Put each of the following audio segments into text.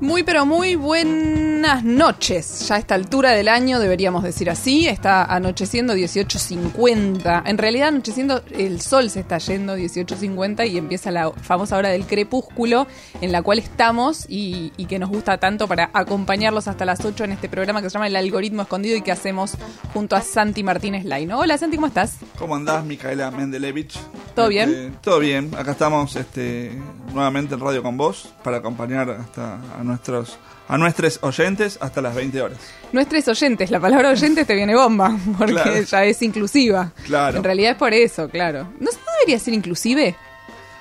Muy pero muy buenas noches. Ya a esta altura del año deberíamos decir así. Está anocheciendo 18.50. En realidad anocheciendo el sol se está yendo 18.50 y empieza la famosa hora del crepúsculo en la cual estamos y, que nos gusta tanto para acompañarlos hasta las 8 en este programa que se llama El Algoritmo Escondido y que hacemos junto a Santi Martínez Laino. Hola Santi, ¿cómo estás? ¿Cómo andás, Micaela Mendelevich? ¿Todo bien? Este, todo bien. Acá estamos este, nuevamente en radio con vos para acompañar hasta a nuestra a nuestros oyentes hasta las 20 horas. Nuestros oyentes, la palabra oyentes te viene bomba, porque ya es inclusiva. Claro. En realidad es por eso, claro. ¿No, debería ser inclusive?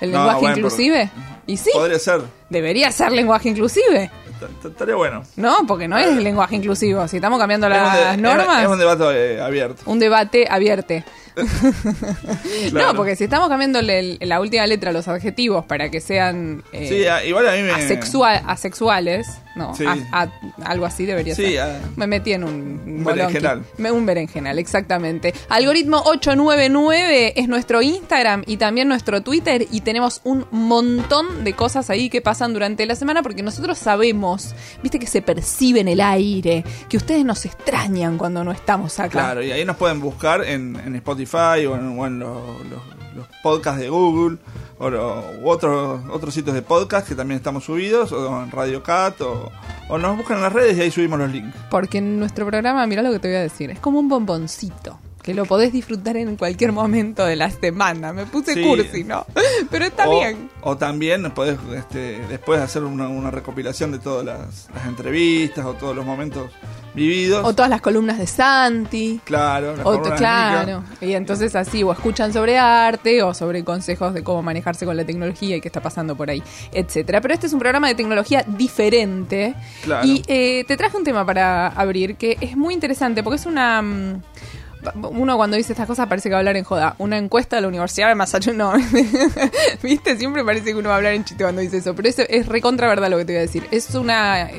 ¿El lenguaje inclusive? Y sí. Podría ser. Debería ser lenguaje inclusive. Estaría bueno. No, porque no es lenguaje inclusivo. Si estamos cambiando las normas. Es, un debate eh, abierto. Un debate abierto. No, porque si estamos cambiando la última letra, los adjetivos, para que sean eh, igual a mí me... asexuales, no, algo así debería ser. me metí en un, un berenjenal. Un berenjenal, exactamente. Algoritmo 899 es nuestro Instagram y también nuestro Twitter y tenemos un montón de cosas ahí que pasan durante la semana porque nosotros sabemos, viste que se percibe en el aire, que ustedes nos extrañan cuando no estamos acá. Claro, y ahí nos pueden buscar en, en Spotify o en, los, podcasts de Google o otros otros sitios de podcast que también estamos subidos o en Radio Cat o, o nos buscan en las redes y ahí subimos los links. Porque en nuestro programa, mira lo que te voy a decir, es como un bomboncito que lo podés disfrutar en cualquier momento de la semana. Me puse cursi, ¿no? Pero está bien. O también podés este, después hacer una, recopilación de todas las, entrevistas o todos los momentos vividos. O todas las columnas de Santi. Claro, o claro. Y entonces así, o escuchan sobre arte o sobre consejos de cómo manejarse con la tecnología y qué está pasando por ahí, etcétera. Pero este es un programa de tecnología diferente. Claro. Y eh, te traje un tema para abrir que es muy interesante porque es una mm, uno cuando dice estas cosas parece que va a hablar en joda. Una encuesta de la Universidad de Massachusetts, no, ¿viste? Siempre parece que uno va a hablar en chiste cuando dice eso, pero eso es recontra verdad lo que te voy a decir. Es una,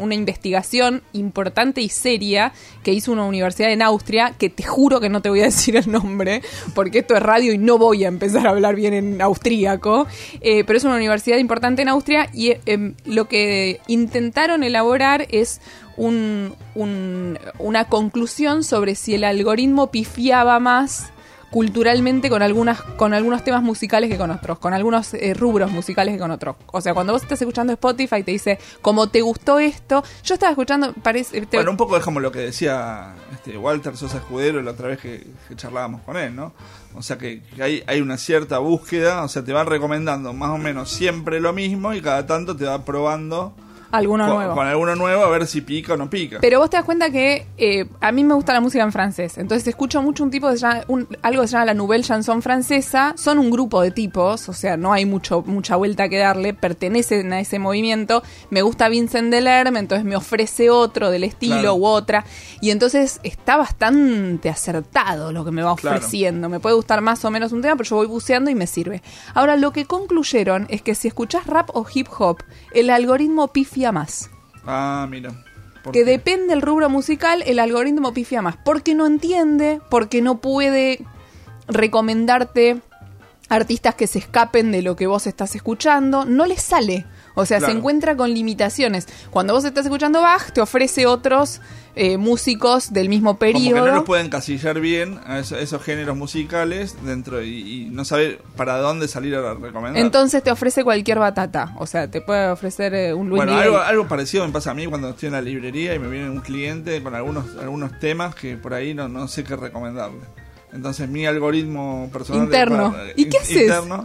una investigación importante y seria que hizo una universidad en Austria, que te juro que no te voy a decir el nombre, porque esto es radio y no voy a empezar a hablar bien en austríaco, eh, pero es una universidad importante en Austria y eh, lo que intentaron elaborar es un, una conclusión sobre si el algoritmo pifiaba más culturalmente con algunas con algunos temas musicales que con otros, con algunos eh, rubros musicales que con otros. O sea, cuando vos estás escuchando Spotify te dice, como te gustó esto, yo estaba escuchando, parece... Bueno, un poco como lo que decía este, Walter Sosa Escudero la otra vez que, charlábamos con él, ¿no? O sea que, hay, hay una cierta búsqueda, o sea, te van recomendando más o menos siempre lo mismo y cada tanto te va probando alguno con, nuevo. Con alguno nuevo a ver si pica o no pica. Pero vos te das cuenta que eh, a mí me gusta la música en francés. Entonces escucho mucho un tipo de algo que se llama la Nouvelle Chanson francesa. Son un grupo de tipos, o sea, no hay mucho, mucha vuelta que darle. Pertenecen a ese movimiento. Me gusta Vincent Delerme, entonces me ofrece otro del estilo u otra. Y entonces está bastante acertado lo que me va ofreciendo. Me puede gustar más o menos un tema, pero yo voy buceando y me sirve. Ahora, lo que concluyeron es que si escuchás rap o hip hop, el algoritmo pifia más. Ah, mira. Que depende del rubro musical, el algoritmo pifia más. Porque no entiende, porque no puede recomendarte artistas que se escapen de lo que vos estás escuchando. No le sale. O sea, se encuentra con limitaciones. Cuando vos estás escuchando Bach, te ofrece otros eh, músicos del mismo periodo. Como que no los pueden casillar bien a esos, géneros musicales dentro y, no saber para dónde salir a recomendar. Entonces te ofrece cualquier batata. O sea, te puede ofrecer eh, un Luis Bueno, algo, algo, parecido me pasa a mí cuando estoy en la librería y me viene un cliente con algunos, algunos temas que por ahí no, no sé qué recomendarle. Entonces mi algoritmo personal interno. ¿Y qué haces? Interno,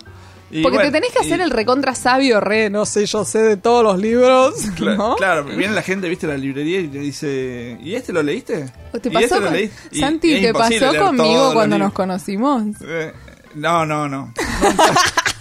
porque te tenés que hacer el recontra sabio, re, no sé, yo sé de todos los libros. Claro, viene la gente, viste, la librería y te dice, ¿y este lo leíste? ¿Te pasó este Santi, ¿te pasó conmigo cuando nos conocimos? Eh, no, no, no.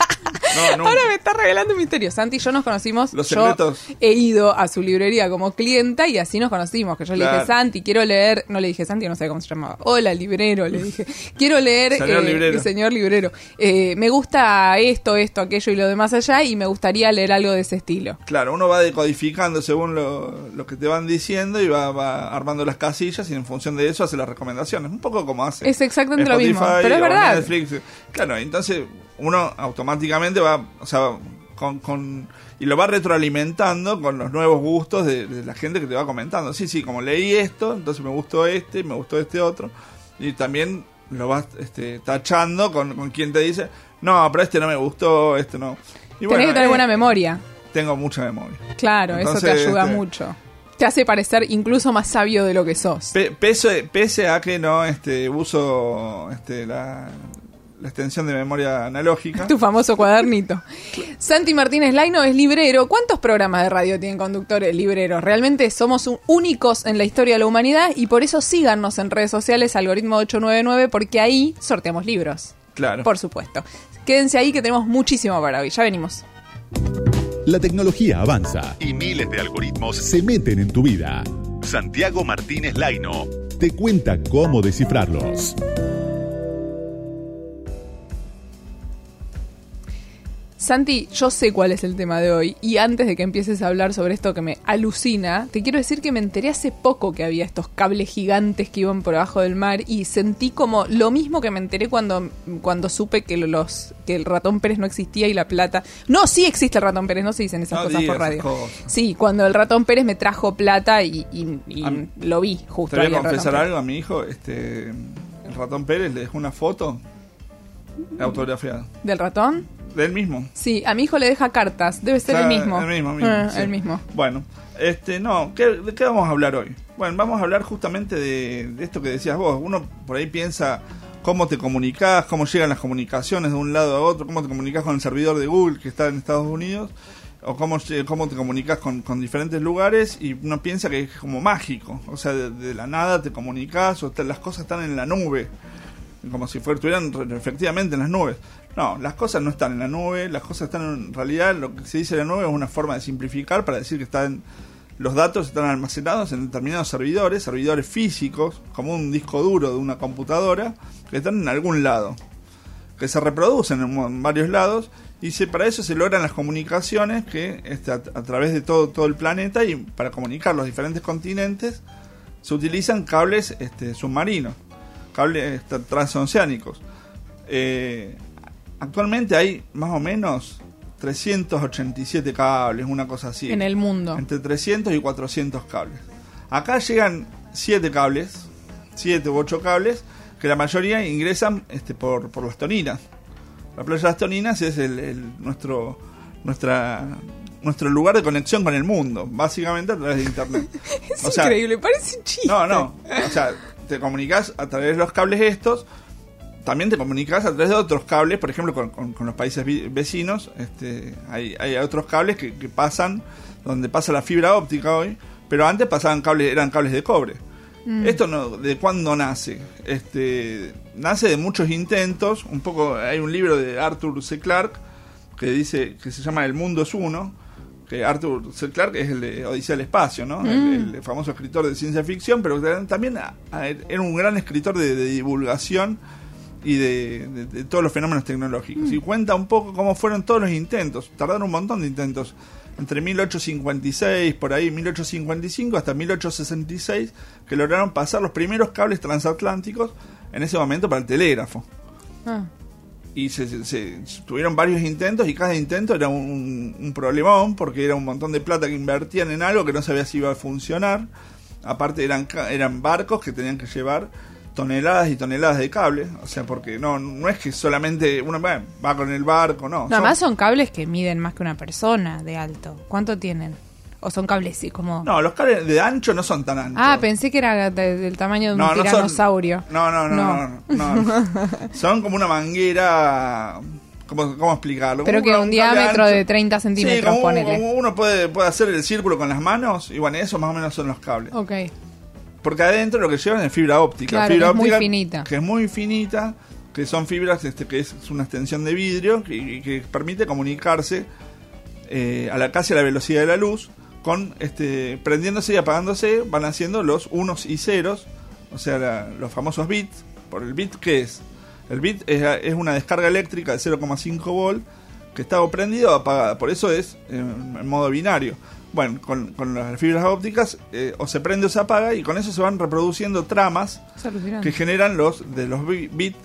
No. Ahora me está revelando un misterio. Santi y yo nos conocimos. Los yo secretos. he ido a su librería como clienta y así nos conocimos. Que yo le dije, Santi, quiero leer. No le dije Santi, no sé cómo se llamaba. Hola, librero. Le dije, quiero leer. Señor eh, librero. Señor librero. Eh, me gusta esto, esto, aquello y lo demás allá. Y me gustaría leer algo de ese estilo. Claro, uno va decodificando según lo, lo que te van diciendo y va, va armando las casillas y en función de eso hace las recomendaciones. Un poco como hace. Es exactamente lo mismo, pero es verdad. Netflix. Claro, entonces uno automáticamente va, o sea, con, con- y lo va retroalimentando con los nuevos gustos de, de la gente que te va comentando. Sí, sí, como leí esto, entonces me gustó este, me gustó este otro. Y también lo vas este, tachando con, con quien te dice, no, pero este no me gustó, este no. Y Tenés que tener eh, buena memoria. Tengo mucha memoria. Claro, eso te ayuda este- mucho. Te hace parecer incluso más sabio de lo que sos. Pe- pese, pese a que no este, uso este, la, la extensión de memoria analógica. Tu famoso cuadernito. Santi Martínez Laino es librero. ¿Cuántos programas de radio tienen conductores libreros? Realmente somos un- únicos en la historia de la humanidad y por eso síganos en redes sociales, algoritmo 899, porque ahí sorteamos libros. Claro. Por supuesto. Quédense ahí que tenemos muchísimo para hoy. Ya venimos. La tecnología avanza y miles de algoritmos se meten en tu vida. Santiago Martínez Laino te cuenta cómo descifrarlos. Santi, yo sé cuál es el tema de hoy y antes de que empieces a hablar sobre esto que me alucina, te quiero decir que me enteré hace poco que había estos cables gigantes que iban por abajo del mar y sentí como lo mismo que me enteré cuando, cuando supe que los que el ratón Pérez no existía y la plata. No, sí existe el ratón Pérez, no se dicen esas No cosas por radio. cosas. Sí, cuando el ratón Pérez me trajo plata y, y- lo vi justo. Te voy a confesar algo a mi hijo. Este, el ratón Pérez le dejó una foto autografiada. ¿Del ratón? De él mismo. Sí, a mi hijo le deja cartas, debe ser O sea, el mismo. El mismo, mismo, Ah, sí. el mismo. Bueno, este, no, ¿qué, ¿de qué vamos a hablar hoy? Bueno, vamos a hablar justamente de, de esto que decías vos. Uno por ahí piensa cómo te comunicas, cómo llegan las comunicaciones de un lado a otro, cómo te comunicas con el servidor de Google que está en Estados Unidos, o cómo, cómo te comunicas con, con diferentes lugares, y uno piensa que es como mágico. O sea, de, de la nada te comunicas, o te- las cosas están en la nube como si fuera- estuvieran efectivamente en las nubes. No, las cosas no están en la nube, las cosas están en realidad, lo que se dice en la nube es una forma de simplificar para decir que están los datos están almacenados en determinados servidores, servidores físicos, como un disco duro de una computadora, que están en algún lado, que se reproducen en varios lados, y se, para eso se logran las comunicaciones que este, a, a través de todo, todo el planeta y para comunicar los diferentes continentes se utilizan cables este, submarinos, cables transoceánicos. Eh, actualmente hay más o menos 387 cables, una cosa así. En el mundo. Entre 300 y 400 cables. Acá llegan 7 cables, 7 u 8 cables, que la mayoría ingresan este, por, por las toninas. La playa de las toninas es el, el- nuestro, nuestra, nuestro lugar de conexión con el mundo, básicamente a través de internet. Es O sea, increíble, parece un chiste. no, no. O sea, te comunicas a través de los cables estos. También te comunicas a través de otros cables, por ejemplo, con, con- con los países vecinos. Este, hay, hay otros cables que, que pasan, donde pasa la fibra óptica hoy, pero antes pasaban cables, eran cables de cobre. Esto no, ¿de cuándo nace? Este, nace de muchos intentos. Un poco, hay un libro de Arthur C. Clarke que dice que se llama El mundo es uno. Que Arthur C. Clarke es el de Odisea del Espacio, ¿no? El, el famoso escritor de ciencia ficción, pero también a- a- era un gran escritor de, de divulgación y de, de- de todos los fenómenos tecnológicos. Y cuenta un poco cómo fueron todos los intentos. Tardaron un montón de intentos. Entre 1856, por ahí, 1855 hasta 1866, que lograron pasar los primeros cables transatlánticos en ese momento para el telégrafo. Ah. Y se, se- tuvieron varios intentos y cada intento era un, un problemón porque era un montón de plata que invertían en algo que no sabía si iba a funcionar. Aparte eran, eran barcos que tenían que llevar toneladas y toneladas de cable. O sea, porque no, no es que solamente uno va, va con el barco, no. Nada son- más son cables que miden más que una persona de alto. ¿Cuánto tienen? O son cables sí, como... No, los cables de ancho no son tan anchos. Ah, pensé que era de- del tamaño de un No, no son- tiranosaurio. No, no, no, No. no, no, no. Son como una manguera. ¿Cómo, cómo explicarlo? Pero Como que una- un cable diámetro ancho. de 30 centímetros, Sí, como, ponele. como uno puede, puede hacer el círculo con las manos. Y bueno, eso más o menos son los cables. Ok. Porque adentro lo que llevan es fibra óptica. Claro, fibra que es muy óptica finita. Que es muy finita. que son fibras este, que es una extensión de vidrio que, que permite comunicarse eh, a la casi a la velocidad de la luz con este prendiéndose y apagándose van haciendo los unos y ceros o sea la- los famosos bits por el bit que es el bit es, es una descarga eléctrica de 0,5 volt que está o prendida o apagada por eso es en modo binario. Bueno con, con las fibras ópticas eh, o se prende o se apaga y con eso se van reproduciendo tramas que generan los de los bi- bits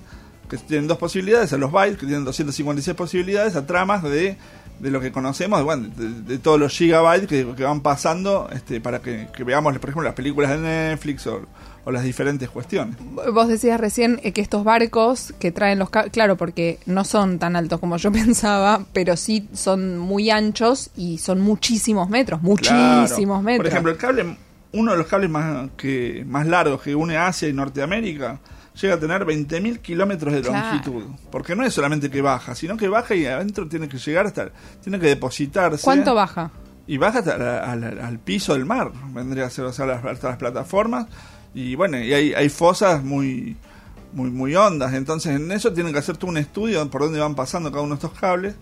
que tienen dos posibilidades, a los bytes que tienen 256 posibilidades, a tramas de, de lo que conocemos, bueno, de, de todos los gigabytes que, que van pasando este, para que, que veamos, por ejemplo, las películas de Netflix o, o las diferentes cuestiones. Vos decías recién eh, que estos barcos que traen los cables, claro, porque no son tan altos como yo pensaba, pero sí son muy anchos y son muchísimos metros, muchísimos Claro. metros. Por ejemplo, el cable, uno de los cables más, que, más largos que une Asia y Norteamérica llega a tener 20.000 kilómetros de Claro. longitud. Porque no es solamente que baja, sino que baja y adentro tiene que llegar hasta, tiene que depositarse. ¿Cuánto baja? y baja hasta la- al, al piso del mar, vendría a ser o sea, las, hasta las plataformas y bueno, y hay, hay fosas muy muy muy hondas, entonces en eso tienen que hacer todo un estudio por dónde van pasando cada uno de estos cables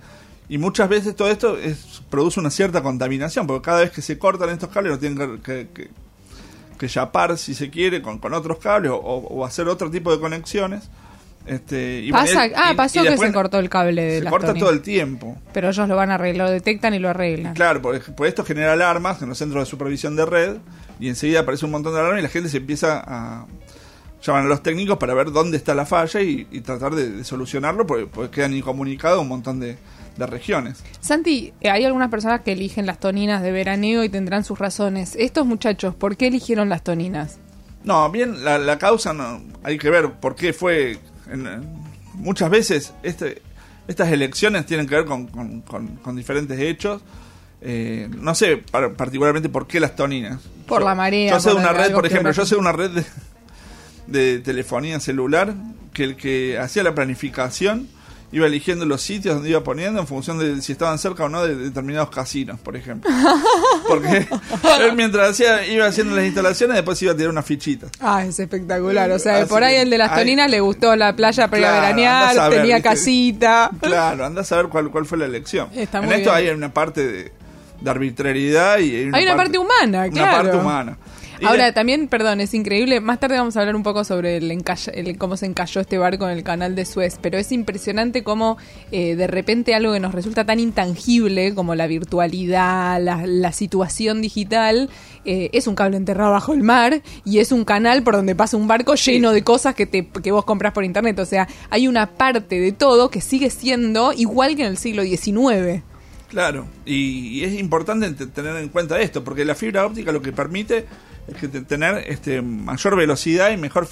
y muchas veces todo esto es, produce una cierta contaminación, porque cada vez que se cortan estos cables lo tienen que, que, que- que chapar si se quiere con, con otros cables o, o hacer otro tipo de conexiones. Este, y bueno, Pasa, y- ah, pasó y que se cortó el cable de Se corta Tony. todo el tiempo. Pero ellos lo van a arreglar, lo detectan y lo arreglan. Claro, por, por esto genera alarmas en los centros de supervisión de red y enseguida aparece un montón de alarmas y la gente se empieza a... Llaman a los técnicos para ver dónde está la falla y, y tratar de, de solucionarlo porque, porque quedan incomunicados un montón de, de regiones. Santi, eh, hay algunas personas que eligen las toninas de veraneo y tendrán sus razones. Estos muchachos, ¿por qué eligieron las toninas? No, bien, la, la causa no, hay que ver por qué fue... en- muchas veces este, estas elecciones tienen que ver con, con- con- con diferentes hechos. Eh, no sé par- particularmente por qué las toninas. Por Yo- la marea, Yo sé de por una red, por ejemplo, yo sé de una red de, de telefonía celular que el que hacía la planificación iba eligiendo los sitios donde iba poniendo en función de si estaban cerca o no de determinados casinos, por ejemplo. Porque él mientras hacía, iba haciendo las instalaciones, después iba a tirar unas fichitas. Ah, es espectacular. O sea, Así por ahí el de las ay. toninas le gustó la playa para Claro, veranear, tenía ¿viste? casita. Claro, anda a saber cuál, cuál fue la elección. Está en muy esto bien. hay una parte de, de arbitrariedad y hay una, Hay una parte humana, una claro. parte humana. Ahora, también, perdón, es increíble. Más tarde vamos a hablar un poco sobre el encalla- el- cómo se encalló este barco en el canal de Suez. Pero es impresionante cómo eh, de repente algo que nos resulta tan intangible como la virtualidad, la, la situación digital, eh, es un cable enterrado bajo el mar y es un canal por donde pasa un barco lleno de cosas que, te, que vos compras por internet. O sea, hay una parte de todo que sigue siendo igual que en el siglo XIX. Claro, y, y es importante tener en cuenta esto, porque la fibra óptica lo que permite tener este mayor velocidad y mejor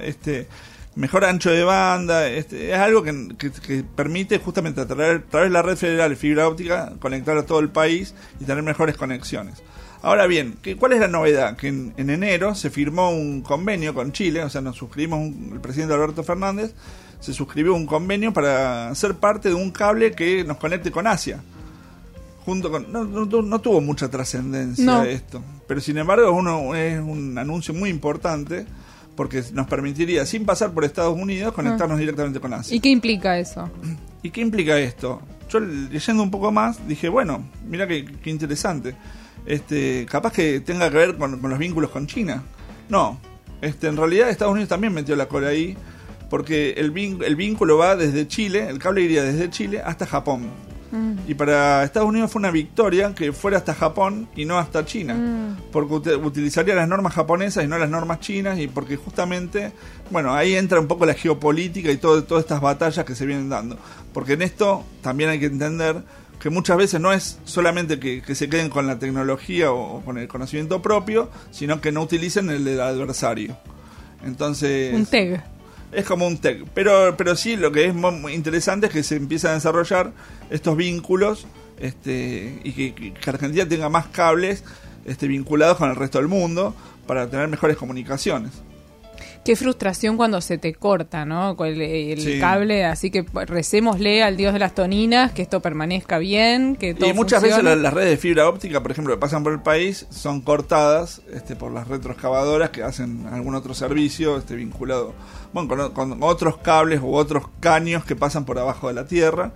este mejor ancho de banda, este, es algo que, que- permite justamente a través, a través de la red federal de fibra óptica conectar a todo el país y tener mejores conexiones. Ahora bien, ¿qué- ¿cuál es la novedad? Que en, en enero se firmó un convenio con Chile, o sea, nos suscribimos, un- el presidente Alberto Fernández se suscribió un convenio para ser parte de un cable que nos conecte con Asia junto con no, no, tu- no tuvo mucha trascendencia No. esto pero sin embargo uno, es un anuncio muy importante porque nos permitiría sin pasar por Estados Unidos conectarnos directamente con Asia ¿Y qué implica eso? ¿Y qué implica esto? Yo leyendo un poco más dije, bueno, mira qué, qué interesante. Este, capaz que tenga que ver con, con los vínculos con China. No, este, en realidad Estados Unidos también metió la cola ahí, porque el, vin- el vínculo va desde Chile, el cable iría desde Chile hasta Japón. Y para Estados Unidos fue una victoria que fuera hasta Japón y no hasta China, porque ut- utilizaría las normas japonesas y no las normas chinas, y porque justamente, bueno, ahí entra un poco la geopolítica y todo, todas estas batallas que se vienen dando. Porque en esto también hay que entender que muchas veces no es solamente que, que se queden con la tecnología o, o con el conocimiento propio, sino que no utilicen el del adversario. Entonces... Un. Es como un tech. Pero, pero sí, lo que es mu- muy interesante es que se empiezan a desarrollar estos vínculos este, y que, que Argentina tenga más cables este, vinculados con el resto del mundo para tener mejores comunicaciones. Qué frustración cuando se te corta, ¿no? El, el Sí. cable, así que recémosle al dios de las toninas que esto permanezca bien, que todo Y muchas funcione. veces la- las redes de fibra óptica, por ejemplo, que pasan por el país, son cortadas este, por las retroexcavadoras que hacen algún otro servicio este, vinculado bueno, con, con otros cables u otros caños que pasan por abajo de la tierra.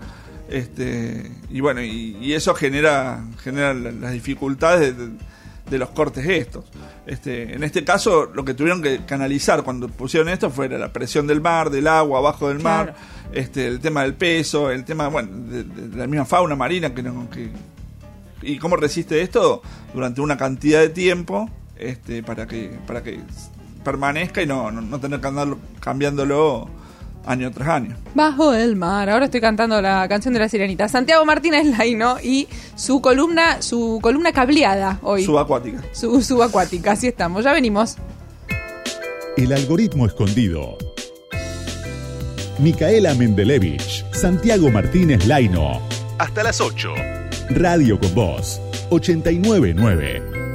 Este, y bueno, y, y eso genera, genera la- las dificultades de, de- de los cortes estos. Este, en este caso, lo que tuvieron que canalizar cuando pusieron esto fue la presión del mar, del agua abajo del mar, Claro. este, el tema del peso, el tema, bueno, de, de la misma fauna marina que, no- que y cómo resiste esto durante una cantidad de tiempo, este, para que para que permanezca y no, no, no tener que andarlo cambiándolo año tras año. Bajo el mar. Ahora estoy cantando la canción de la sirenita. Santiago Martínez Laino y su columna, su columna cableada hoy. Subacuática. Su subacuática. Así estamos. Ya venimos. El algoritmo escondido. Micaela Mendelevich, Santiago Martínez Laino. Hasta las 8. Radio con Voz, 899.